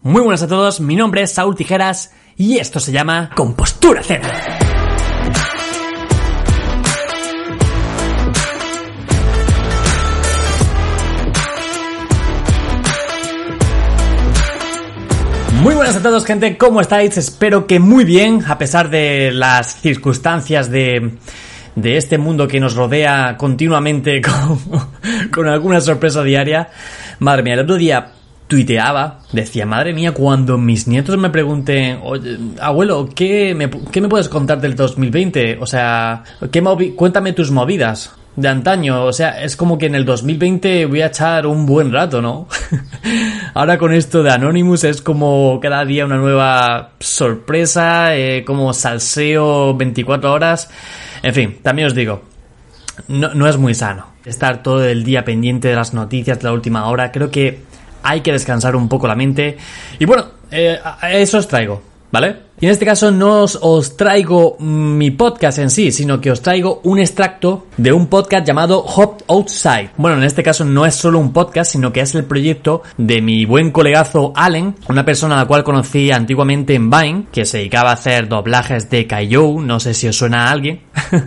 Muy buenas a todos, mi nombre es Saúl Tijeras y esto se llama Compostura Cero. Muy buenas a todos gente, ¿cómo estáis? Espero que muy bien, a pesar de las circunstancias de, de este mundo que nos rodea continuamente con, con alguna sorpresa diaria. Madre mía, el otro día tuiteaba, decía, madre mía, cuando mis nietos me pregunten, oye, abuelo, ¿qué me, ¿qué me puedes contar del 2020? O sea, ¿qué movi- cuéntame tus movidas de antaño. O sea, es como que en el 2020 voy a echar un buen rato, ¿no? Ahora con esto de Anonymous es como cada día una nueva sorpresa, eh, como salseo 24 horas. En fin, también os digo, no, no es muy sano estar todo el día pendiente de las noticias de la última hora. Creo que hay que descansar un poco la mente. Y bueno, eh, eso os traigo, ¿vale? Y en este caso no os, traigo mm, mi podcast en sí, sino que os traigo un extracto de un podcast llamado Hop Outside. Bueno, en este caso no es solo un podcast, sino que es el proyecto de mi buen colegazo Allen, una persona a la cual conocí antiguamente en Vine, que se dedicaba a hacer doblajes de Kaijou, no sé si os suena a alguien,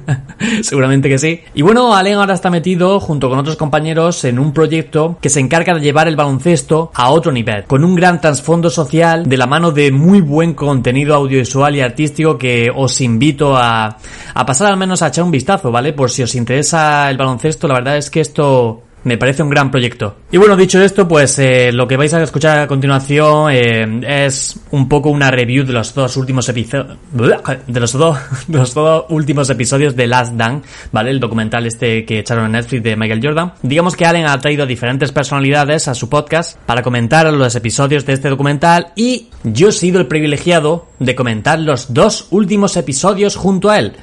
seguramente que sí. Y bueno, Allen ahora está metido junto con otros compañeros en un proyecto que se encarga de llevar el baloncesto a otro nivel, con un gran trasfondo social de la mano de muy buen contenido audiovisual y artístico que os invito a, a pasar al menos a echar un vistazo, ¿vale? Por si os interesa el baloncesto, la verdad es que esto me parece un gran proyecto. Y bueno, dicho esto, pues eh, lo que vais a escuchar a continuación eh, es un poco una review de los dos últimos episodios, de los dos, los dos últimos episodios de Last Dance, ¿vale? El documental este que echaron en Netflix de Michael Jordan. Digamos que Allen ha traído a diferentes personalidades a su podcast para comentar los episodios de este documental y yo he sido el privilegiado de comentar los dos últimos episodios junto a él.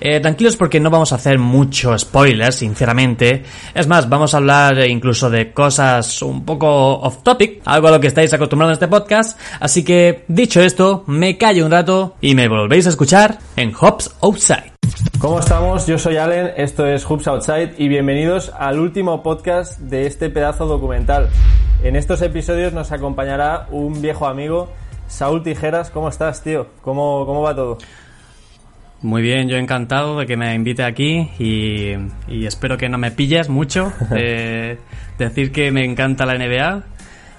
Eh, tranquilos porque no vamos a hacer mucho spoiler, sinceramente. Es más, vamos a hablar incluso de cosas un poco off topic, algo a lo que estáis acostumbrados en este podcast. Así que, dicho esto, me callo un rato y me volvéis a escuchar en Hops Outside. ¿Cómo estamos? Yo soy Allen, esto es Hoops Outside y bienvenidos al último podcast de este pedazo documental. En estos episodios nos acompañará un viejo amigo, Saúl Tijeras. ¿Cómo estás, tío? ¿Cómo, cómo va todo? Muy bien, yo encantado de que me invite aquí y, y espero que no me pilles mucho. Eh, decir que me encanta la NBA,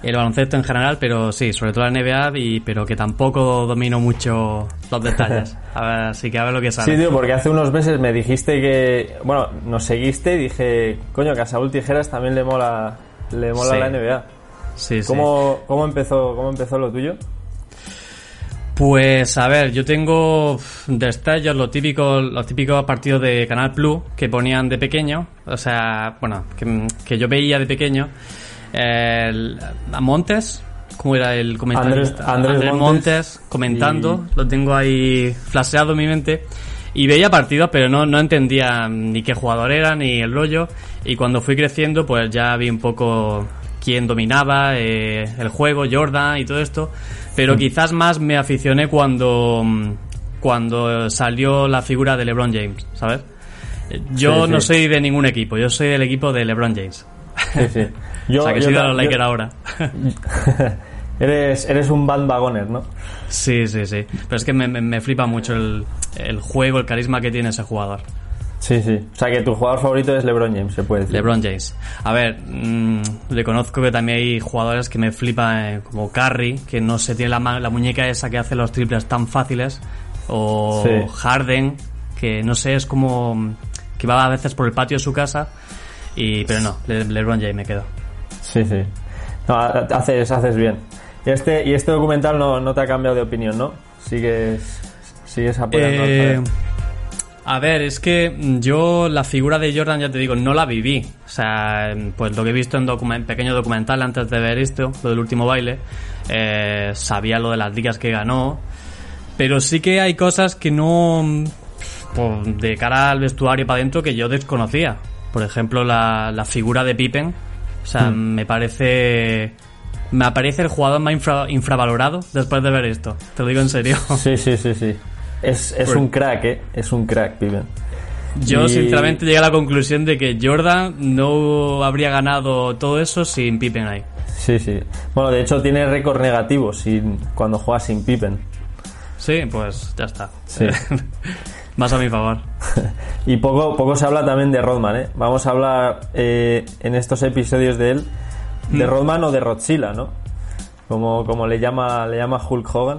el baloncesto en general, pero sí, sobre todo la NBA, y, pero que tampoco domino mucho los detalles. A así que a ver lo que sale. Sí, tío, porque hace unos meses me dijiste que... Bueno, nos seguiste y dije, coño, que a Saúl Tijeras también le mola, le mola Sí. la NBA. Sí, sí. ¿Cómo, cómo, empezó, ¿Cómo empezó lo tuyo? Pues a ver, yo tengo destellos, los típicos, los típicos partidos de Canal Plus que ponían de pequeño, o sea, bueno, que, que yo veía de pequeño. El- a Montes, ¿cómo era el comentarista? Andrés- Andrés Montes comentando, lo tengo ahí flasheado en mi mente. Y veía partidos, pero no, no entendía ni qué jugador era, ni el rollo. Y cuando fui creciendo, pues ya vi un poco quién dominaba eh, el juego, Jordan y todo esto. Pero quizás más me aficioné cuando, mm, cuando salió la figura de LeBron James, ¿sabes? Eh, Yo Sí, no sí. soy de ningún equipo, yo soy del equipo de LeBron James. Sí, sí. Yo, o sea, que yo soy de los Lakers ahora. eres, eres un bandwagoner, ¿no? sí, sí, sí. Pero es que me, me- me flipa mucho el, el juego, el carisma que tiene ese jugador. Sí, sí. O sea, que tu jugador favorito es LeBron James, se puede decir. LeBron James. A ver, mm, reconozco que también hay jugadores que me flipan, eh, como Curry, que no se tiene la, la muñeca esa que hace los triples tan fáciles. O Sí. Harden, que no sé, es como que va a veces por el patio de su casa. Y, pero no, Le- LeBron James me quedo. Sí, sí. No, ha- haces, haces bien. Y este, y este documental no, no te ha cambiado de opinión, ¿no? Sigues, sigues apoyando al Eh, Jared. A ver, es que yo la figura de Jordan, ya te digo, no la viví. O sea, pues lo que he visto en document pequeño documental antes de ver esto, lo del último baile, eh, sabía lo de las ligas que ganó, pero sí que hay cosas que no, pues, de cara al vestuario para adentro, que yo desconocía. Por ejemplo, la, la figura de Pippen. O sea, Hmm. me parece... Me aparece el jugador más infra- infravalorado después de ver esto. Te lo digo en serio. Sí, sí, sí, sí. Es, es Pues- un crack, ¿eh? Es un crack, Pippen. Yo Y- sinceramente llegué a la conclusión de que Jordan no habría ganado todo eso sin Pippen ahí. Sí, sí. Bueno, de hecho tiene récord negativo sin, cuando juega sin Pippen. Sí, pues ya está. Sí. Más a mi favor. Y poco, poco se habla también de Rodman, ¿eh? Vamos a hablar eh, en estos episodios de él, de Rodman o de Rodzilla, ¿no? Como, como le, llama, le llama Hulk Hogan.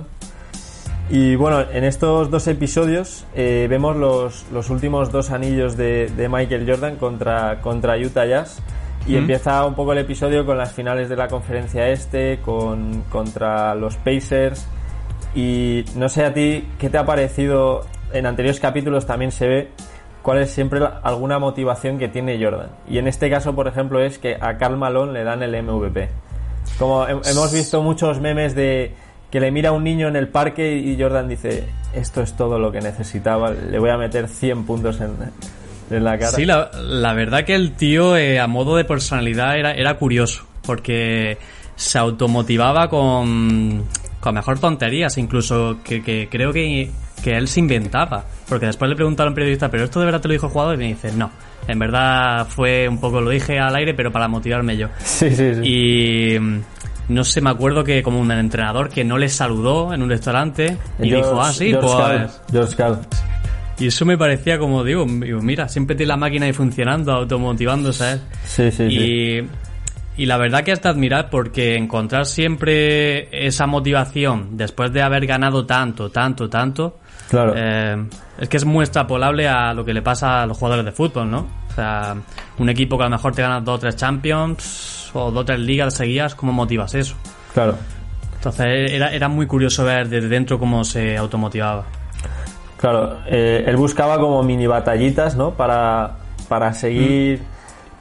Y bueno, en estos dos episodios eh, vemos los, los últimos dos anillos de, de Michael Jordan contra, contra Utah Jazz. Y Mm. empieza un poco el episodio con las finales de la conferencia este, con, contra los Pacers. Y no sé a ti, ¿qué te ha parecido? En anteriores capítulos también se ve cuál es siempre la- alguna motivación que tiene Jordan. Y en este caso, por ejemplo, es que a Karl Malone le dan el MVP. Como he- hemos visto muchos memes de que le mira a un niño en el parque y Jordan dice, esto es todo lo que necesitaba, le voy a meter 100 puntos en, en la cara. Sí, la, la verdad que el tío eh, a modo de personalidad era, era curioso, porque se automotivaba con, con mejor tonterías, incluso que, que creo que, que él se inventaba. Porque después le preguntaron a un periodista, ¿pero esto de verdad te lo dijo el jugador? Y me dice, no, en verdad fue un poco, lo dije al aire, pero para motivarme yo. Sí, sí, sí. Y no sé, me acuerdo que como un entrenador que no le saludó en un restaurante y George- dijo, ah, sí, George pues... George. Y eso me parecía como, digo, mira, siempre tiene la máquina ahí funcionando, automotivándose. ¿eh? Sí, sí, sí. Y, y la verdad que de admirar porque encontrar siempre esa motivación después de haber ganado tanto, tanto, tanto, Claro. eh, es que es muy extrapolable a lo que le pasa a los jugadores de fútbol, ¿no? O sea, un equipo que a lo mejor te gana dos o tres Champions o dos o tres ligas seguidas, ¿cómo motivas eso? Claro. Entonces era, era muy curioso ver desde dentro cómo se automotivaba. Claro, eh, él buscaba como mini batallitas, ¿no? Para, para seguir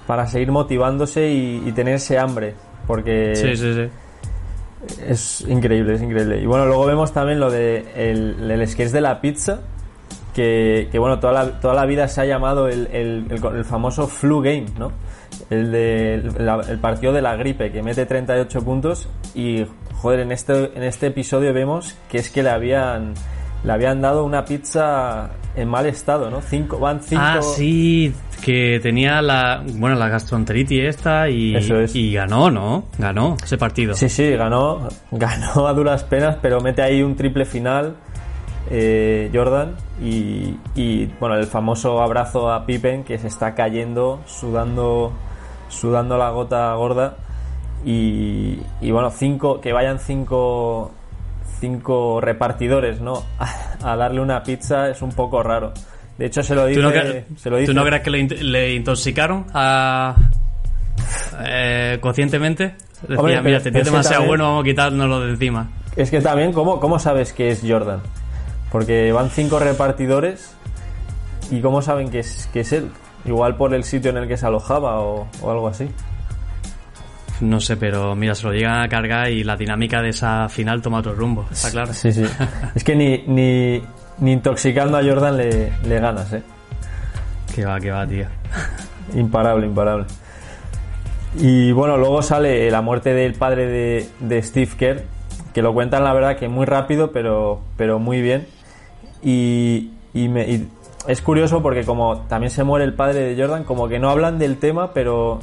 para seguir motivándose y, y tener ese hambre, porque Sí, sí, sí. es increíble, es increíble. Y bueno, luego vemos también lo de el, el sketch de la pizza, que, que, bueno, toda la, toda la vida se ha llamado el, el- el- el famoso flu game, ¿no? El, de, el, la- el partido de la gripe, que mete 38 puntos y, joder, en este, en este episodio vemos que es que le habían, le habían dado una pizza en mal estado, ¿no? Cinco, van cinco... Ah, sí, que tenía la, bueno, la gastroenteritis esta y, Eso es. y ganó, ¿no? Ganó ese partido. Sí, sí, ganó, ganó a duras penas, pero mete ahí un triple final eh, Jordan y, y, bueno, el famoso abrazo a Pippen que se está cayendo, sudando, sudando la gota gorda y, y, bueno, cinco, que vayan cinco, cinco repartidores, ¿no? A, a darle una pizza es un poco raro. De hecho, se lo dice. ¿Tú no, cre- se lo dice tú no crees que le, in- le intoxicaron a, eh, conscientemente? Decía, Hombre, mira, es que demasiado también- bueno, vamos a quitárnoslo de encima. Es que también, ¿cómo, ¿cómo sabes que es Jordan? Porque van cinco repartidores y ¿cómo saben que es, que es él? Igual por el sitio en el que se alojaba o, o algo así. No sé, pero mira, se lo llegan a cargar y la dinámica de esa final toma otro rumbo, está claro. Sí, sí. es que ni, ni, ni intoxicando a Jordan le, le ganas, ¿eh? Que va, que va, tío. Imparable, imparable. Y bueno, luego sale la muerte del padre de, de Steve Kerr, que lo cuentan la verdad que muy rápido, pero, pero muy bien. Y, y me- y es curioso porque como también se muere el padre de Jordan, como que no hablan del tema, pero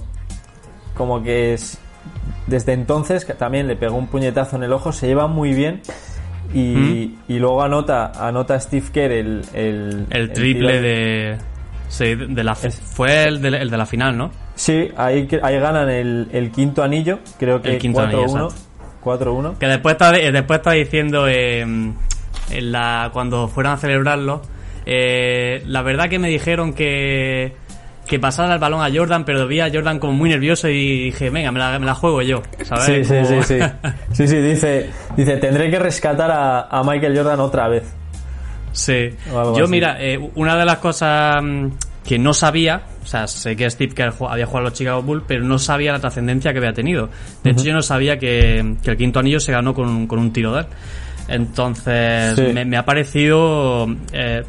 como que es, desde entonces que también le pegó un puñetazo en el ojo, se lleva muy bien. Y, y luego anota, anota Steve Kerr el, el, El triple de... Sí, de la, Es- fue el de, el de la final, ¿no? Sí, ahí, ahí ganan el, quinto anillo, creo que El quinto anillo, 4-1. exacto. 4-1. Que después está, después está diciendo eh, en la, cuando fueron a celebrarlo, eh, la verdad que me dijeron que, que pasara el balón a Jordan, pero vi a Jordan como muy nervioso y dije, venga, me la, me la juego yo, ¿sabes? Sí, sí, Como- sí, sí. Sí, sí, dice, dice, tendré que rescatar a, a Michael Jordan otra vez. Sí. Yo, así. mira, eh, una de las cosas mm, que no sabía, o sea, sé que Steve Kerr había jugado a los Chicago Bulls, pero no sabía la trascendencia que había tenido. De hecho, yo no sabía que, que el quinto anillo se ganó con, con un tiro de él. Entonces, Sí. me, me ha parecido eh,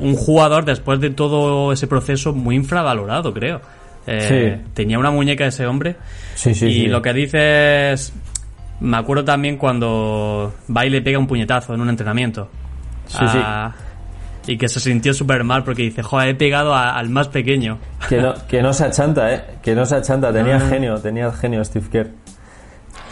un jugador, después de todo ese proceso, muy infravalorado, creo. Eh, Sí. Tenía una muñeca ese hombre. Sí, sí, y lo que dices, me acuerdo también cuando va y le pega un puñetazo en un entrenamiento. Sí, sí. A- Y que se sintió súper mal porque dice, joder, he pegado a- al más pequeño. Que no, que no se achanta, ¿eh? Que no se achanta. Tenía Ah. genio, tenía genio Steve Kerr.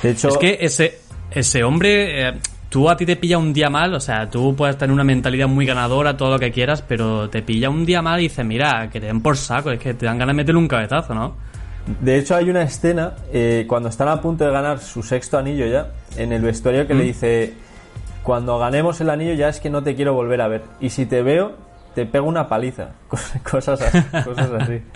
De hecho, Es que ese, ese hombre, eh, tú a ti te pilla un día mal, o sea, tú puedes tener una mentalidad muy ganadora, todo lo que quieras, pero te pilla un día mal y dices, mira, que te den por saco, es que te dan ganas de meterle un cabezazo, ¿no? de hecho hay una escena eh, cuando están a punto de ganar su sexto anillo ya, en el vestuario ¿Mm? que le dice, cuando ganemos el anillo ya es que no te quiero volver a ver. Y si te veo, te pego una paliza. Cosas así. Cosas así.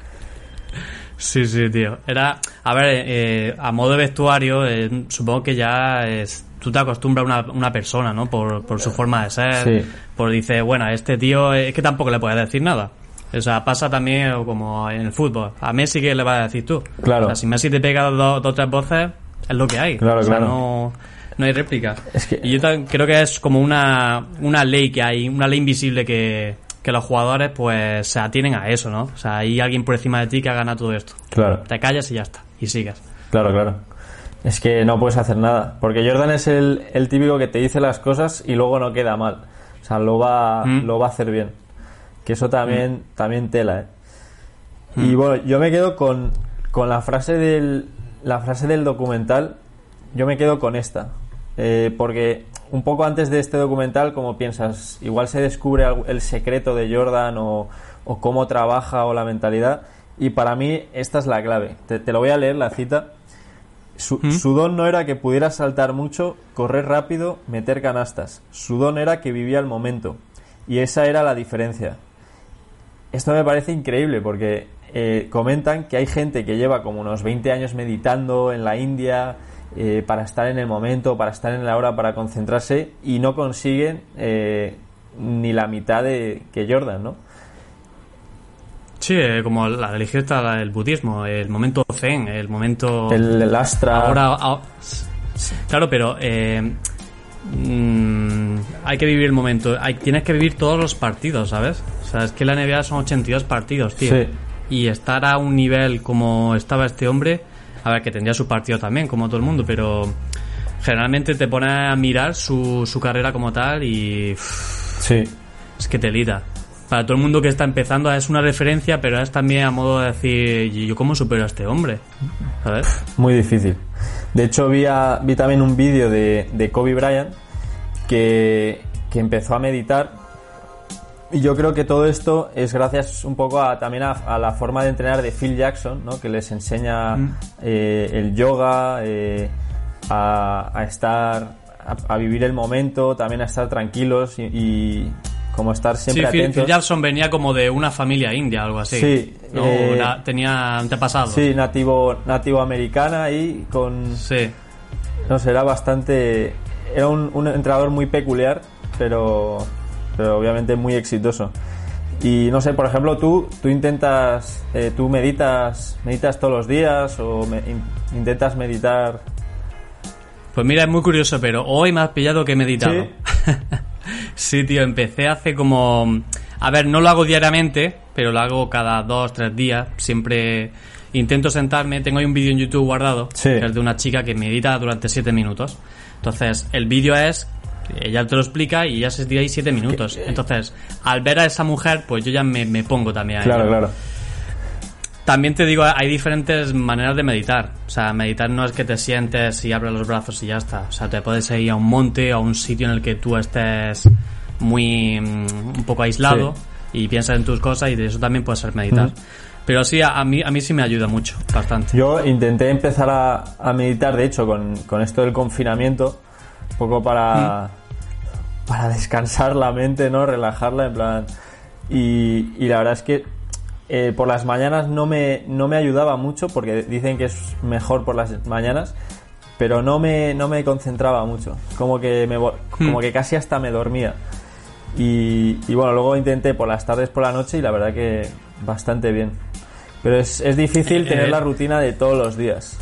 Sí, sí, tío. Era, a ver, eh, a modo de vestuario, eh, supongo que ya es, tú te acostumbras a una, una persona, ¿no? Por, por su forma de ser. Sí. Por dice, bueno, este tío es que tampoco le puedes decir nada. O sea, pasa también como en el fútbol. A Messi, ¿qué le vas a decir tú? Claro. O sea, si Messi te pega dos dos o tres voces, es lo que hay. Claro, o sea, claro. no, no hay réplica. Es que- Y yo creo que es como una, una ley que hay, una ley invisible que, que los jugadores pues se atienen a eso, ¿no? O sea, hay alguien por encima de ti que ha ganado todo esto. Claro. Te callas y ya está. Y sigues. Claro, claro. Es que no puedes hacer nada. Porque Jordan es el, el típico que te dice las cosas y luego no queda mal. O sea, lo va, Mm. lo va a hacer bien. Que eso también, también tela, ¿eh? Y bueno, yo me quedo con, con la frase del la frase del documental. Yo me quedo con esta. Eh, porque un poco antes de este documental, como piensas, igual se descubre el secreto de Jordan o, o cómo trabaja o la mentalidad. Y para mí esta es la clave. Te, te lo voy a leer la cita. Su, su don no era que pudiera saltar mucho, correr rápido, meter canastas. Su don era que vivía el momento. Y esa era la diferencia. Esto me parece increíble porque eh, comentan que hay gente que lleva como unos 20 años meditando en la India eh, para estar en el momento, para estar en la hora, para concentrarse y no consiguen eh, ni la mitad de que Jordan, ¿no? Sí, eh, como la religión está el budismo, el momento zen, el momento... El, el Astra. Ahora, ah, claro, pero eh, mm, hay que vivir el momento. Hay, tienes que vivir todos los partidos, ¿sabes? O sea, es que la NBA son 82 partidos, tío. Sí. Y estar a un nivel como estaba este hombre, a ver, que tendría su partido también, como todo el mundo, pero generalmente te pone a mirar su, su carrera como tal y uff, Sí. es que te lita. Para todo el mundo que está empezando es una referencia, pero es también a modo de decir, ¿y yo cómo supero a este hombre? ¿Sabes? Muy difícil. De hecho, vi, a- vi también un vídeo de, de Kobe Bryant que, que empezó a meditar. Y yo creo que todo esto es gracias un poco a, también a, a la forma de entrenar de Phil Jackson, ¿no? que les enseña eh, el yoga, eh, a, a estar, a, a vivir el momento, también a estar tranquilos y, y como estar siempre sí, Phil, atentos. Phil Jackson venía como de una familia india, algo así. Sí, No, eh, Una- tenía antepasados. Sí, nativo, nativo americana y con Sí. No sé, era bastante. Era un, un entrenador muy peculiar, pero, pero obviamente muy exitoso. Y no sé, por ejemplo, tú, tú intentas, eh, tú meditas, meditas todos los días o me- in- intentas meditar. Pues mira, es muy curioso, pero hoy me has pillado que he meditado. Sí, tío, empecé hace como... A ver, no lo hago diariamente, pero lo hago cada dos, tres días. Siempre intento sentarme. Tengo ahí un vídeo en YouTube guardado, Sí. que es de una chica que medita durante siete minutos. Entonces, el vídeo es... Ella te lo explica y ya se tira ahí siete minutos. Entonces, al ver a esa mujer, pues yo ya me, me pongo también a Claro, claro. También te digo, hay diferentes maneras de meditar. O sea, meditar no es que te sientes y abres los brazos y ya está. O sea, te puedes ir a un monte, a un sitio en el que tú estés muy mm, un poco aislado y piensas en tus cosas y de eso también puede ser meditar. Pero sí, a, mí a mí sí me ayuda mucho, bastante. Yo intenté empezar a, a meditar, de hecho, con, con esto del confinamiento, un poco para, para descansar la mente, ¿no? Relajarla, en plan. Y, y la verdad es que eh, por las mañanas no me, no me ayudaba mucho, porque dicen que es mejor por las mañanas, pero no me, no me concentraba mucho. Como que, me, vo- como que casi hasta me dormía. Y, y bueno, luego intenté por las tardes, por la noche y la verdad que bastante bien. Pero es, es difícil Eh, tener eh. la rutina de todos los días.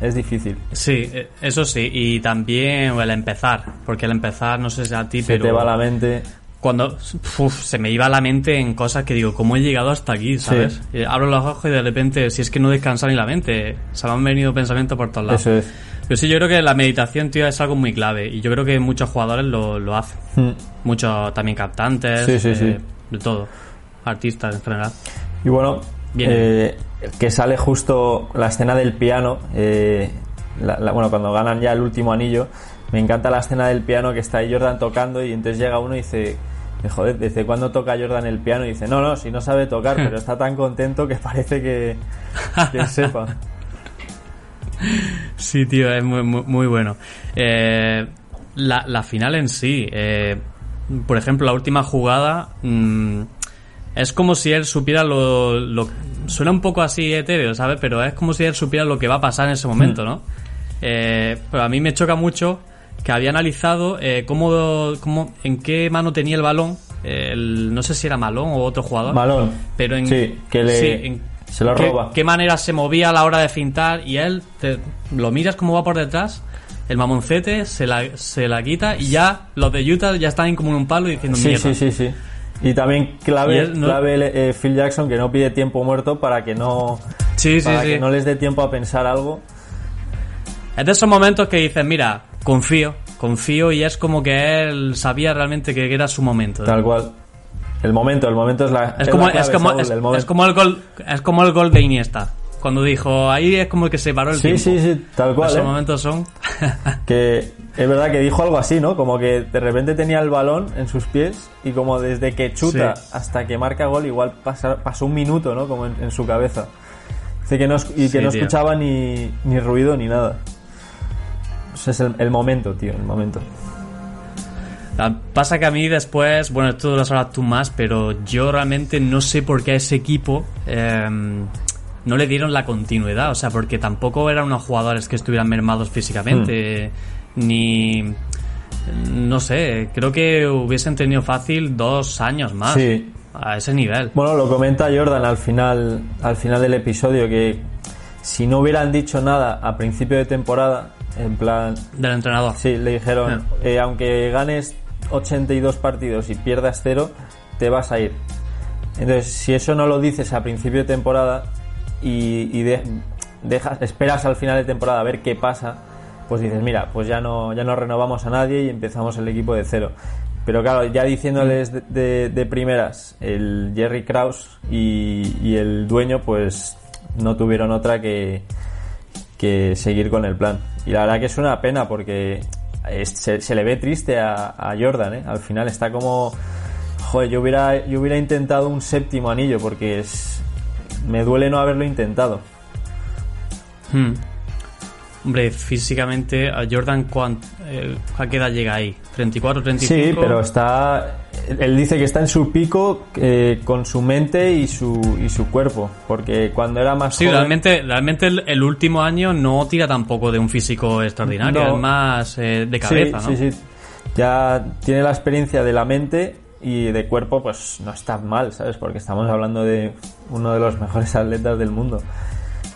Es difícil. Sí, eh, eso sí, y también el empezar, porque el empezar, no sé si a ti, Se pero te va la mente. Cuando uf, se me iba la mente en cosas que digo, ¿cómo he llegado hasta aquí? ¿Sabes? Abro los ojos y de repente, si es que no descansa ni la mente, se me han venido pensamientos por todos lados. Eso es. Pero sí, yo creo que la meditación, tío, es algo muy clave, y yo creo que muchos jugadores lo, lo hacen. Mm. Muchos también Sí, sí, eh, de todo, artistas en general. Y bueno, Bien. eh, que sale justo la escena del piano. eh, la- la- bueno, cuando ganan ya el último anillo, me encanta la escena del piano que está ahí Jordan tocando y entonces llega uno y dice, eh, joder, ¿desde cuándo toca Jordan el piano? Y dice, no, no, si no sabe tocar, pero está tan contento que parece que, que sepa. Sí, tío, es muy, muy, muy bueno. Eh, la, la final en sí, eh, por ejemplo, la última jugada, mm, es como si él supiera lo, lo- Suena un poco así etéreo, ¿sabes? Pero es como si él supiera lo que va a pasar en ese momento, ¿no? Eh, pero a mí me choca mucho que había analizado eh, cómo, cómo, en qué mano tenía el balón. el- no sé si era Malón o otro jugador. Malón. Pero en, Sí, que le- sí, en se lo qué, roba. qué manera se movía a la hora de fintar y él te- lo miras cómo va por detrás el mamoncete se la, se la quita y ya los de Utah ya están como en un palo diciendo Sí, mierda sí, sí, sí. Y también Y clave, él no- clave eh, Phil Jackson que no pide tiempo muerto para que no, Sí, para sí. que no les dé tiempo a pensar algo. es de esos momentos que dices mira confío confío y es como que él sabía realmente que era su momento Tal cual. El momento, el momento es la. es es como la clave, es como Saúl, es, el momento. es como el gol es como el gol de Iniesta cuando dijo ahí es como que se paró el Sí, tiempo sí, sí, tal cual. esos ¿eh? momentos son Que es verdad que dijo algo así, ¿no? Como que de repente tenía el balón en sus pies y como desde que chuta Sí. hasta que marca gol, igual pasa- pasó un minuto, ¿no? Como en, en su cabeza. Dice que no, y que Sí, no tío. escuchaba ni, ni ruido ni nada. Ese es el, el momento, tío, el momento. Ah, Pasa que a mí después, bueno, esto lo sabrás tú más, pero yo realmente no sé por qué a ese equipo eh, no le dieron la continuidad. O sea, porque tampoco eran unos jugadores que estuvieran mermados físicamente, ni. No sé, creo que hubiesen tenido fácil dos años más Sí. a ese nivel. Bueno, lo comenta Jordan al final, al final del episodio que si no hubieran dicho nada a principio de temporada, en plan, Del entrenador. Sí, le dijeron, eh, aunque ganes 82 partidos y pierdas cero, te vas a ir. Entonces, si eso no lo dices a principio de temporada y, y de- dejas, esperas al final de temporada a ver qué pasa, pues dices, mira, pues ya no, ya no renovamos a nadie y empezamos el equipo de cero. Pero claro, ya diciéndoles de, de- de primeras, el Jerry Kraus y, y el dueño, pues no tuvieron otra que, que seguir con el plan. Y la verdad que es una pena porque se, le ve triste a, a Jordan, ¿eh? Al final está como... Joder, yo hubiera, yo hubiera intentado un séptimo anillo porque es, me duele no haberlo intentado. Hmm. Hombre, físicamente, a Jordan, ¿cuán- eh, ¿a qué edad llega ahí? ¿34, 35? Sí, pero está... Él dice que está en su pico eh, con su mente y su, y su cuerpo. Porque cuando era más Sí, joven... realmente, realmente el, el último año no tira tampoco de un físico extraordinario, No. es más eh, de cabeza, sí, ¿no? Sí, sí. Ya tiene la experiencia de la mente y de cuerpo, pues no está mal, ¿sabes? Porque estamos hablando de uno de los mejores atletas del mundo.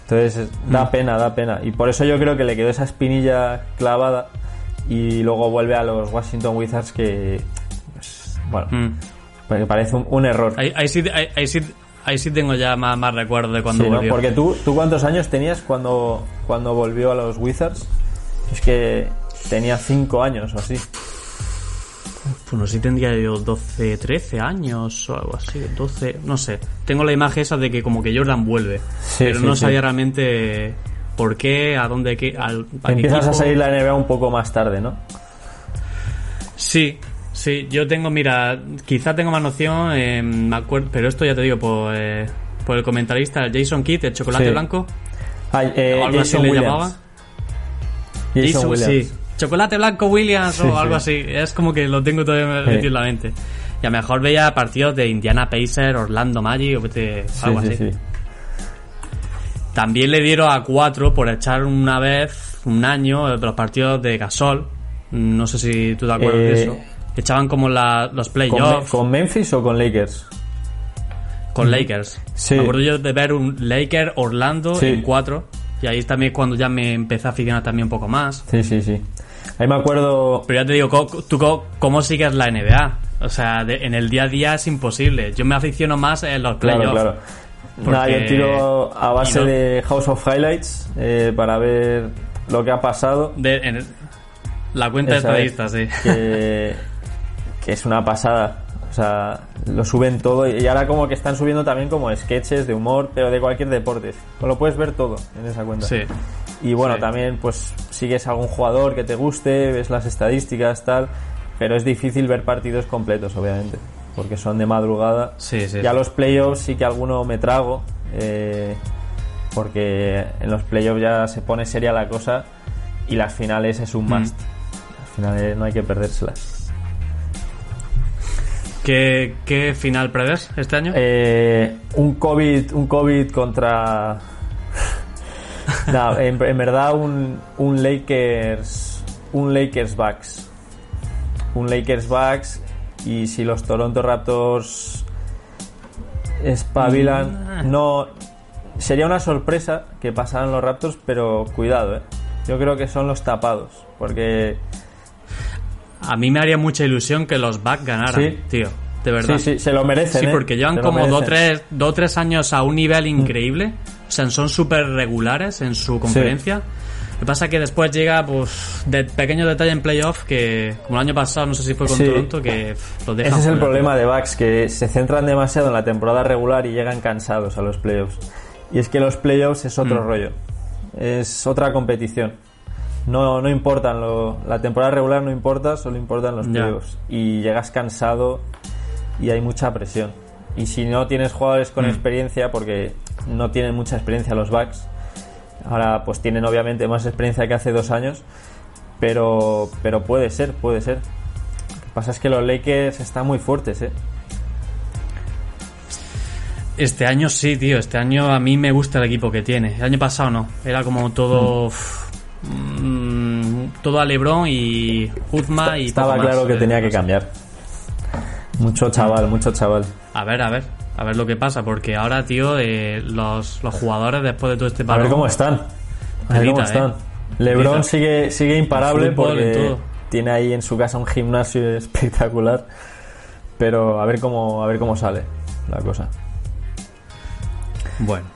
Entonces, es- da Mm. pena, da pena. Y por eso yo creo que le quedó esa espinilla clavada y luego vuelve a los Washington Wizards que, pues, bueno, Mm. me parece un, un error. Ahí, ahí sí, ahí, sí, ahí sí tengo ya más, más recuerdo de cuando Sí, ¿no? volvió. Porque tú, ¿tú cuántos años tenías cuando, cuando volvió a los Wizards? Es que tenía cinco años o así. Pues no sé tendría yo 12, 13 años o algo así, 12, no sé. Tengo la imagen esa de que como que Jordan vuelve, Sí, pero sí, no sí. sabía realmente por qué, a dónde, qué, al, a qué Empiezas a salir la NBA un poco más tarde, ¿no? Sí, sí, yo tengo, mira, quizá tengo más noción, eh, me acuerdo, pero esto ya te digo por, eh, por el comentarista, Jason Kidd, el chocolate blanco, Ay, eh, o algo así Jason le llamaba. Jason, Jason, Williams. sí. Chocolate blanco Williams o algo sí. así. Es como que lo tengo todavía metido en la mente. Y a lo mejor veía partidos de Indiana Pacers, Orlando Magic o algo sí, así. sí. También le dieron a cuatro por echar una vez, un año, de los partidos de Gasol. No sé si tú te acuerdas de Eh, eso. Echaban como la, los ¿Con, Me- playoffs con Memphis o con Lakers? con Lakers. Sí. Me acuerdo yo de ver un Laker Orlando Sí. en 4. Y ahí también cuando ya me empecé a aficionar también un poco más. Sí, sí, sí. Ahí me acuerdo. Pero ya te digo, co- ¿tú cómo sigues la NBA? O sea, de- en el día a día es imposible. Yo me aficiono más en los playoffs. claro. Porque- Nada, yo tiro a base no- de House of Highlights eh, para ver lo que ha pasado. De- en el- la cuenta de Esa es, estadistas, sí. Que, que es una pasada. O sea, lo suben todo y ahora como que están subiendo también como sketches de humor, pero de cualquier deporte. Pues lo puedes ver todo en esa cuenta. Sí. Y bueno, Sí. también pues sigues a algún jugador que te guste, ves las estadísticas, tal, pero es difícil ver partidos completos, obviamente, porque son de madrugada. Sí, sí. Ya los playoffs sí que alguno me trago, eh, porque en los playoffs ya se pone seria la cosa y las finales es un Mm. must. Las finales no hay que perdérselas. ¿Qué, qué final prevés este año? Eh, un COVID, un COVID contra. No, en, en verdad un, un Lakers, un Lakers Bucks, un Lakers Bucks y si los Toronto Raptors espabilan, no sería una sorpresa que pasaran los Raptors, pero cuidado, eh. Yo creo que son los tapados, porque A mí me haría mucha ilusión que los Bucks ganaran, Sí. tío. De verdad. sí, sí, se lo merecen. Sí, eh, porque llevan como dos o merecen. tres, dos, tres años a un nivel increíble. O sea, son súper regulares en su conferencia. Lo que pasa es que después llega, pues, de pequeños detalles en playoff que, como el año pasado, no sé si fue con Sí. Toronto, que pff, los dejan Ese es el problema de Bucks, que se centran demasiado en la temporada regular y llegan cansados a los playoffs. Y es que los playoffs es otro Mm. rollo. Es otra competición. No, no importan, lo- la temporada regular no importa, solo importan los playoffs. Y llegas cansado y hay mucha presión. Y si no tienes jugadores con Mm. experiencia, porque no tienen mucha experiencia los Bucks, ahora pues tienen obviamente más experiencia que hace dos años, pero, pero puede ser, puede ser. Lo que pasa es que los Lakers están muy fuertes, ¿eh? Este año sí, tío. Este año a mí me gusta el equipo que tiene. El año pasado no. Era como todo. uf, mm, todo a Lebron y Kuzma y. Estaba poco más. claro que tenía que cambiar. Mucho chaval, mucho chaval. A ver, a ver. A ver lo que pasa. Porque ahora, tío, eh, los, los jugadores después de todo este A parón. ver cómo están. A ver cómo están. eh. LeBron sigue, sigue imparable porque tiene ahí en su casa un gimnasio espectacular. Pero a ver cómo, a ver cómo sale la cosa. Bueno.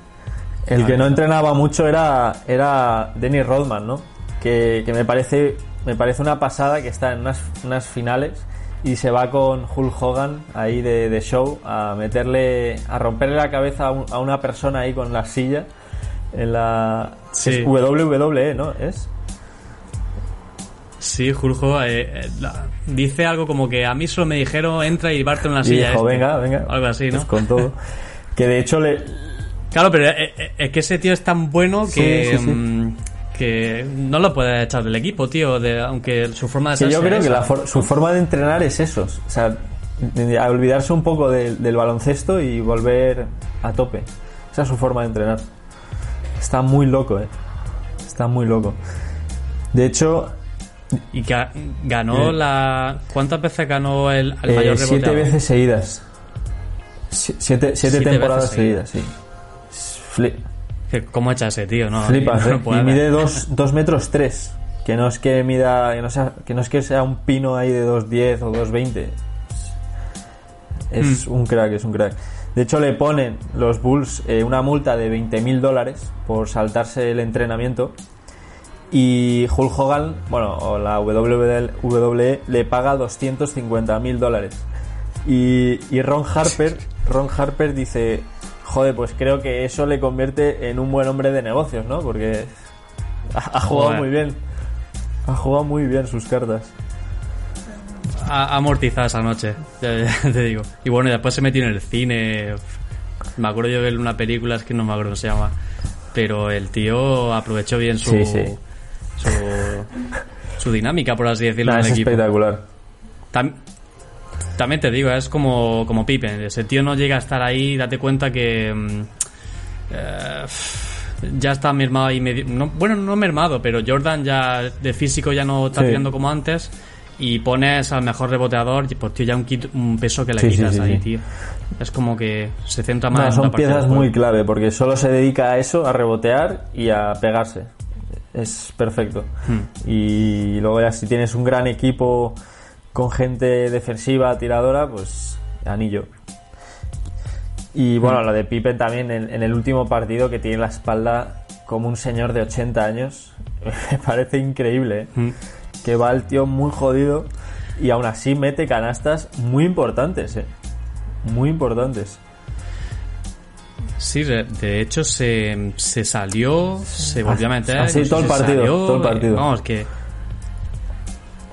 El A que no entrenaba mucho era, era Dennis Rodman, ¿no? Que, que me parece me parece una pasada que está en unas, unas finales y se va con Hulk Hogan ahí de, de show a meterle, a romperle la cabeza a, un- a una persona ahí con la silla en la Sí. es WWE, ¿no? Es Sí, Julio eh, eh, la- dice algo como que a mí solo me dijeron entra y parte en la silla. dijo, este". venga, venga, Algo así, ¿no? pues con todo. que de hecho le, Claro, pero eh, eh, es que ese tío es tan bueno que, Sí, sí, sí. mm, que no lo puedes echar del equipo, tío, de, aunque su forma de ser yo creo que esa. la for- su forma de entrenar es eso. O sea, a olvidarse un poco del- del baloncesto y volver a tope. Esa es su forma de entrenar. Está muy loco, eh. Está muy loco. De hecho, Y que ganó Eh. la... ¿Cuántas veces ganó el, el eh, mayor siete reboteador? veces seguidas. Si- Siete, siete Siete temporadas seguidas, sí. ¿Cómo echa ese tío? No, flipas, no eh. puede. Y mide dos, dos metros tres. Que no es que mida, que no, sea, que no es que sea un pino ahí de 2.10 o 2.20. Es Hmm. un crack, es un crack. De hecho, le ponen los Bulls eh, una multa de 20.000 dólares por saltarse el entrenamiento. Y Hulk Hogan, bueno, o la WWE le paga 250.000 dólares. Y, y Ron Harper, Ron Harper dice, joder, pues creo que eso le convierte en un buen hombre de negocios, ¿no? Porque ha, ha jugado Joder. muy bien. Ha jugado muy bien sus cartas. Ha ha amortizado esa noche, ya, ya te digo. Y bueno, y después se metió en el cine. Me acuerdo yo de una película, es que no me acuerdo cómo se llama. Pero el tío aprovechó bien su, Sí, sí. su, su dinámica, por así decirlo, Nah, en es equipo. espectacular. Tam- también te digo, es como, como Pippen. Ese tío no llega a estar ahí, date cuenta que. mm, eh, ya está mermado y medio. no- bueno, no mermado, pero Jordan ya de físico ya no está Sí. tirando como antes. y pones al mejor reboteador, y pues tío, ya un, un peso que le quitas ahí, tío. Es como que se centra más en Son piezas muy clave, porque solo se dedica a eso, a rebotear y a pegarse. Es perfecto. Hmm. Y luego ya si tienes un gran equipo con gente defensiva, tiradora, pues anillo. Y bueno, hmm. lo de Pippen también en, en, el último partido que tiene la espalda como un señor de 80 años. Me parece increíble. ¿eh? Hmm que va el tío muy jodido y aún así mete canastas muy importantes, ¿eh? Muy importantes. Sí, de hecho se, se salió, se volvió a meter. Así todo el partido, todo el partido. Vamos, que.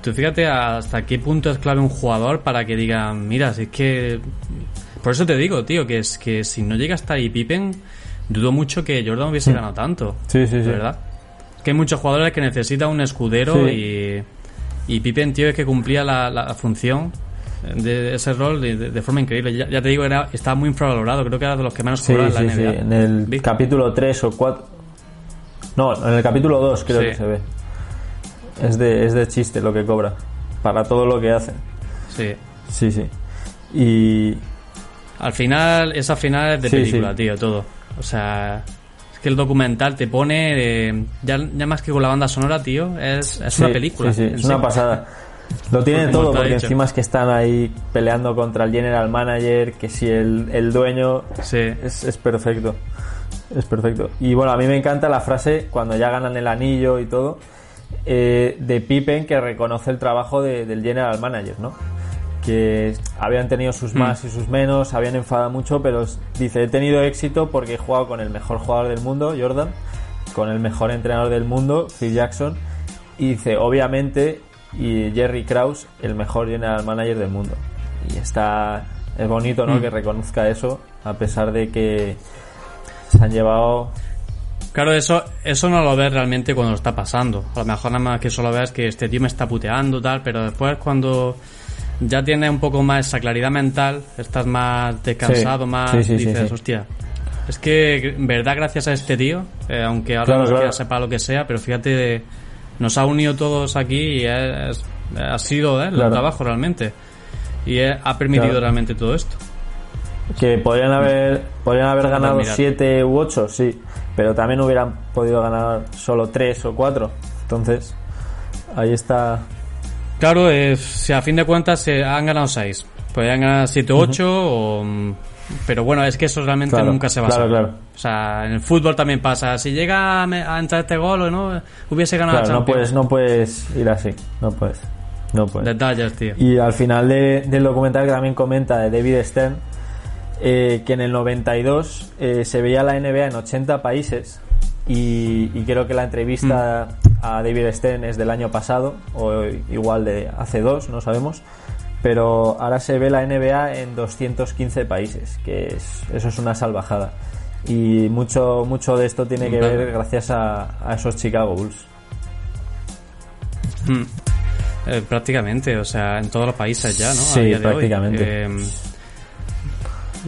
Tú fíjate hasta qué punto es clave un jugador para que digan, mira, si es que. Por eso te digo, tío, que es que si no llega hasta ahí Pippen, dudo mucho que Jordan hubiese mm. ganado tanto. Sí, sí, sí. ¿Verdad? que hay muchos jugadores que necesitan un escudero y, y Pippen, tío, es que cumplía la, función de ese rol de, forma increíble. Ya, te digo, era, estaba muy infravalorado, creo que era de los que menos cobraba en la NBA. En el capítulo 3 o 4. No, en el capítulo 2 creo que se ve. Es de, es de chiste lo que cobra. Para todo lo que hace. Sí. Sí, sí. Y. Al final, esa final es de película, tío, todo. O sea, que el documental te pone, eh, ya, más que con la banda sonora, tío, es, una película. Sí, sí, es una pasada. Lo tiene todo, porque encima es que están ahí peleando contra el general manager, que si el, dueño sí. es, perfecto. Es perfecto. Y bueno, a mí me encanta la frase cuando ya ganan el anillo y todo, eh, de Pippen que reconoce el trabajo del general manager, ¿no? que habían tenido sus mm. más y sus menos, habían enfadado mucho, pero dice, he tenido éxito porque he jugado con el mejor jugador del mundo, Jordan, con el mejor entrenador del mundo, Phil Jackson, y dice, obviamente, y Jerry Krause, el mejor general manager del mundo. Y está, es bonito, ¿no? Mm. Que reconozca eso, a pesar de que se han llevado Claro, eso, eso no lo ves realmente cuando lo está pasando. A lo mejor nada más que solo ves que este tío me está puteando, tal, pero después cuando ya tienes un poco más esa claridad mental, estás más descansado, más dices, hostia. Es que, en verdad, gracias a este tío, eh, aunque ahora no sepa lo que sea, pero fíjate, nos ha unido todos aquí y es, ha sido ¿eh? el trabajo realmente. Y ha permitido realmente todo esto. Que podrían haber, podrían haber ganado 7 u 8, sí, pero también hubieran podido ganar solo 3 o 4. Entonces, ahí está Claro, si a fin de cuentas se han ganado 6. Podrían ganar 7 o 8 Pero bueno, es que eso realmente nunca se va claro, claro. O sea, en el fútbol también pasa. Si llega a entrar este gol o no, hubiese ganado claro, no puedes, no puedes ir así. No puedes. No puedes. Detalles, tío. Y al final del documental que también comenta de David Stern, eh, que en el 92 eh, se veía la NBA en 80 países y, creo que la entrevista mm. a David Stern es del año pasado, o igual de hace dos, no sabemos. Pero ahora se ve la NBA en 215 países, que es, eso es una salvajada. Y mucho, mucho de esto tiene que ver gracias a, esos Chicago Bulls. Mm. Eh, prácticamente, o sea, en todos los países ya, ¿no? Sí, prácticamente. Em,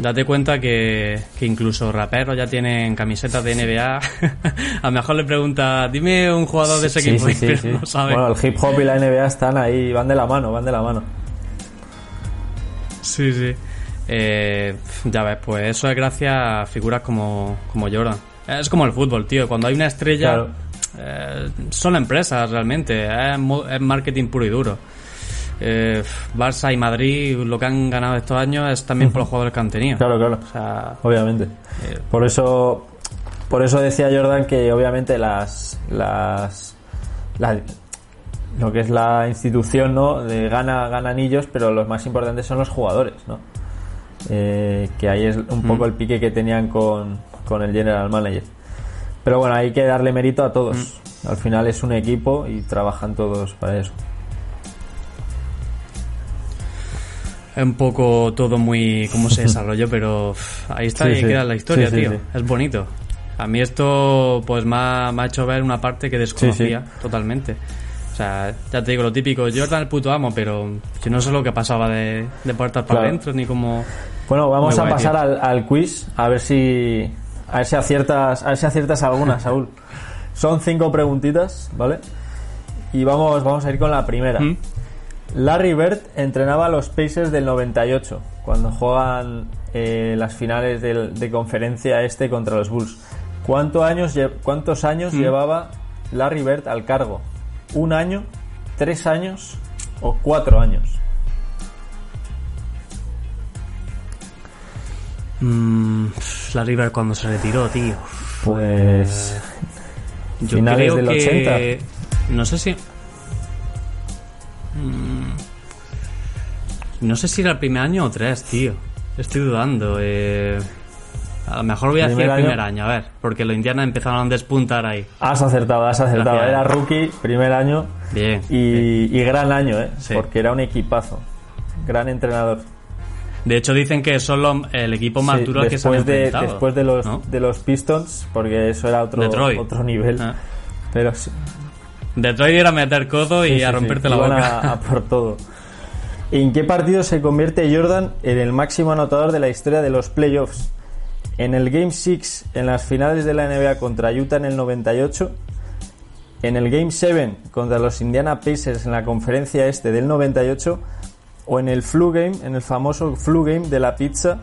Date cuenta que, que, incluso raperos ya tienen camisetas de NBA. a lo mejor le pregunta, dime un jugador de ese equipo. no sabe. Bueno, el hip hop y la NBA están ahí, van de la mano, van de la mano. Sí, sí. Eh, ya ves, pues eso es gracias a figuras como, como Jordan. Es como el fútbol, tío. Cuando hay una estrella, eh, son empresas realmente. es marketing puro y duro eh, Barça y Madrid lo que han ganado estos años es también por los jugadores que han tenido. Claro, claro. obviamente. Eh, por eso por eso decía Jordan que obviamente las las lo que es la institución no de gana gana anillos pero los más importantes son los jugadores no eh, que ahí es un poco mm. el pique que tenían con, con el general manager pero bueno hay que darle mérito a todos mm. al final es un equipo y trabajan todos para eso un poco todo muy cómo se desarrolló, pero ahí está y queda la historia, tío. Es bonito. A mí esto pues me ha, hecho ver una parte que desconocía totalmente. O sea, ya te digo lo típico, Jordan el puto amo, pero yo no sé lo que pasaba de, de puertas para adentro ni como... Bueno, vamos a pasar al, quiz, a ver si a ver si aciertas, a ver si aciertas alguna, Saúl. Son cinco preguntitas, ¿vale? Y vamos, vamos a ir con la primera. ¿Mm? Larry Bird entrenaba a los Pacers del 98, cuando juegan eh, las finales de conferencia este contra los Bulls. ¿Cuánto años, lle- ¿Cuántos años llevaba Larry Bird al cargo? ¿Un año? ¿Tres años? ¿O cuatro años? Mm, pff, la River cuando se retiró, tío. Pues... Yo Finales creo del que... No sé si... Mm, No sé si era el primer año o tres, tío. Estoy dudando. eh, A lo mejor voy a decir el año. primer año, a ver. Porque los indianos empezaron a despuntar ahí. Has acertado, has acertado. Gracias. Era rookie, primer año Bien. y, y gran año, ¿eh? Sí. Porque era un equipazo. Gran entrenador. De hecho, dicen que son los- el equipo más Sí, duro que se han después de, después de los, ¿no? de los Pistons, porque eso era otro, Detroit. otro nivel. Ah. Pero sí, Detroit era meter codo y sí, sí, a sí, romperte la boca. A, a por todo. ¿En qué partido se convierte Jordan en el máximo anotador de la historia de los playoffs? ¿En el Game 6 en las finales de la NBA contra Utah en el 98? ¿En el Game 7 contra los Indiana Pacers en la conferencia este del 98? ¿O en el Flu Game, en el famoso Flu Game de la pizza,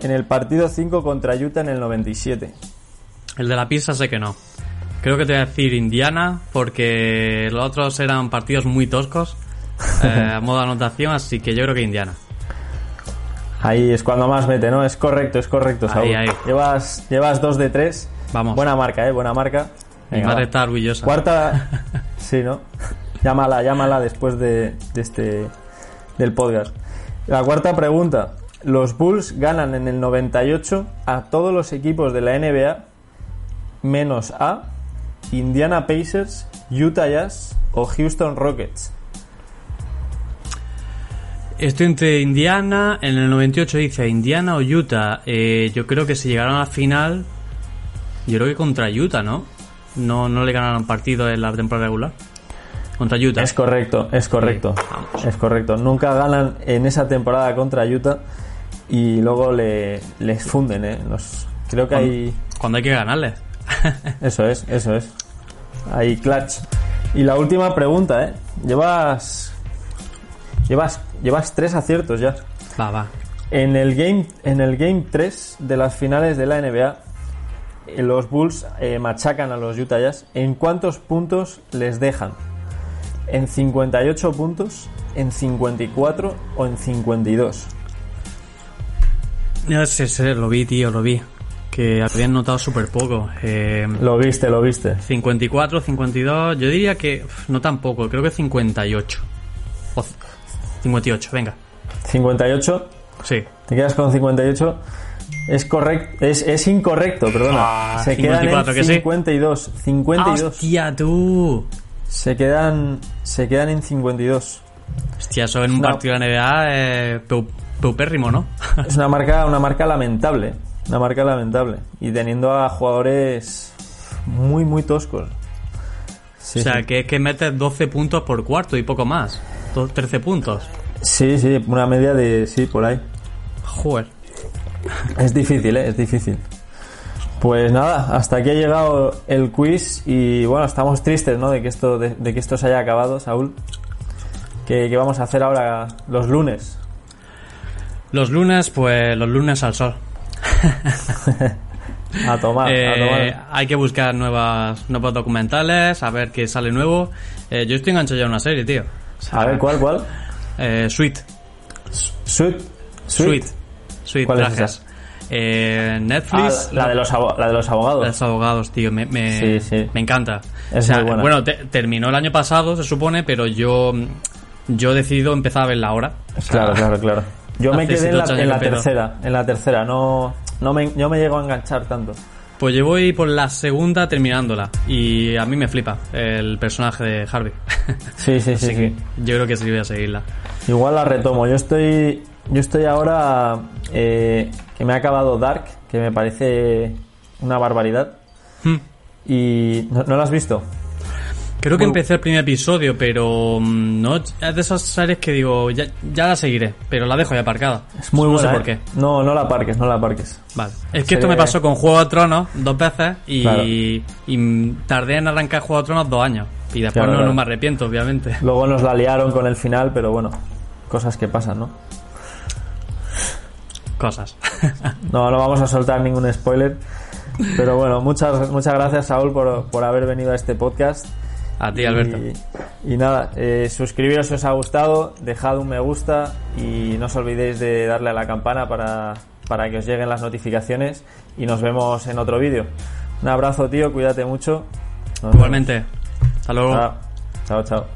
en el partido 5 contra Utah en el 97? El de la pizza sé que no. Creo que te voy a decir Indiana, porque los otros eran partidos muy toscos, eh, a modo de anotación, así que yo creo que Indiana. Ahí es cuando más mete, ¿no? Es correcto, es correcto, Saúl. Ahí, ahí. Llevas, llevas dos de tres. Vamos. Buena marca, ¿eh? Buena marca. Mi Venga, madre va. está orgullosa. Cuarta. Sí, ¿no? Llámala, llámala después de, de este. del podcast. La cuarta pregunta. Los Bulls ganan en el 98 a todos los equipos de la NBA menos a Indiana Pacers, Utah Jazz o Houston Rockets. Estoy entre Indiana, en el 98 dice Indiana o Utah. Eh, yo creo que si llegaron a la final, yo creo que contra Utah, ¿no? No, no le ganaron partido en la temporada regular. Contra Utah. Es correcto, es correcto. Sí. Es correcto. Nunca ganan en esa temporada contra Utah y luego le, les funden, ¿eh? Los- creo que hay... Cuando hay que ganarle. Eso es, eso es. Hay clutch. Y la última pregunta, ¿eh? Llevas... Llevas, llevas tres aciertos ya. va, va. En el game, en el game 3 de las finales de la NBA, eh, los Bulls eh, machacan a los Utah Jazz. ¿En cuántos puntos les dejan? ¿En 58 puntos? ¿En 54 o en 52? No sé, sé, lo vi, tío, lo vi. Que habían notado súper poco. Eh, Lo viste, lo viste. 54, 52, yo diría que no tan poco, creo que 58. O c- 58, venga. 58. Sí. Te quedas con 58. Es correcto, es, es incorrecto, perdona. Ah, Se quedan 54, en que sí. 52. 52. ¡Hostia, tú! Se quedan, se quedan en 52. Hostia, eso en un No. partido de la NBA eh, peu- peupérrimo, ¿no? Es una marca, una marca lamentable. Una marca lamentable. Y teniendo a jugadores muy, muy toscos. Sí, o sea, sí. que es que metes 12 puntos por cuarto y poco más. Do- 13 puntos. sí, sí, una media de. Sí, por ahí. Joder. Es difícil, ¿eh? Es difícil. Pues nada, hasta aquí ha llegado el quiz y bueno, estamos tristes, ¿no? De que esto, de, de que esto se haya acabado, Saúl. ¿Qué, qué vamos a hacer ahora los lunes? Los lunes, pues los lunes al sol. A tomar, Eh, a tomar. hay que buscar nuevas, nuevos documentales, a ver qué sale nuevo. Eh, yo estoy enganchado ya a una serie, tío. O sea, A ver, ¿cuál, cuál? Eh, Sweet. Sweet. Sweet. Sweet ¿Cuál es trajes. esa? Eh, Ah, Netflix. la, de los, la de los abogados. Los abogados, tío, me, me, Sí, sí. me encanta. Es O sea, muy buena. Bueno, te- terminó el año pasado, se supone, pero yo, yo he decidido empezar a verla ahora. O sea, Claro, claro, claro. Yo me quedé en la, en la tercera, en la tercera, no, no me, yo me llego a enganchar tanto. Pues yo voy por la segunda terminándola. Y a mí me flipa el personaje de Harvey. Sí, sí, sí, sí. yo creo que sí voy a seguirla. Igual la retomo. Yo estoy, yo estoy ahora eh, que me ha acabado Dark, que me parece una barbaridad. Hmm. Y no, ¿no la has visto. Creo que empecé el primer episodio, pero mm, no es de esas series que digo, ya, ya la seguiré, pero la dejo ya aparcada. Es muy no buena. sé por ¿eh? qué. No, no la parques, no la parques. Vale. Es que esto me pasó con Juego de Tronos dos veces y, Claro. y tardé en arrancar Juego de Tronos dos años. Y después Claro, no, claro. no me arrepiento, obviamente. Luego nos la liaron con el final, pero bueno, cosas que pasan, ¿no? Cosas. No, no vamos a soltar ningún spoiler. Pero bueno, muchas, muchas gracias, Saúl, por, por haber venido a este podcast. A ti, Alberto. Y, y nada, eh, suscribiros si os ha gustado, dejad un me gusta y no os olvidéis de darle a la campana para, para que os lleguen las notificaciones y nos vemos en otro vídeo. Un abrazo, tío, cuídate mucho. Nos vemos. Igualmente. Hasta luego. Chao, chao. chao.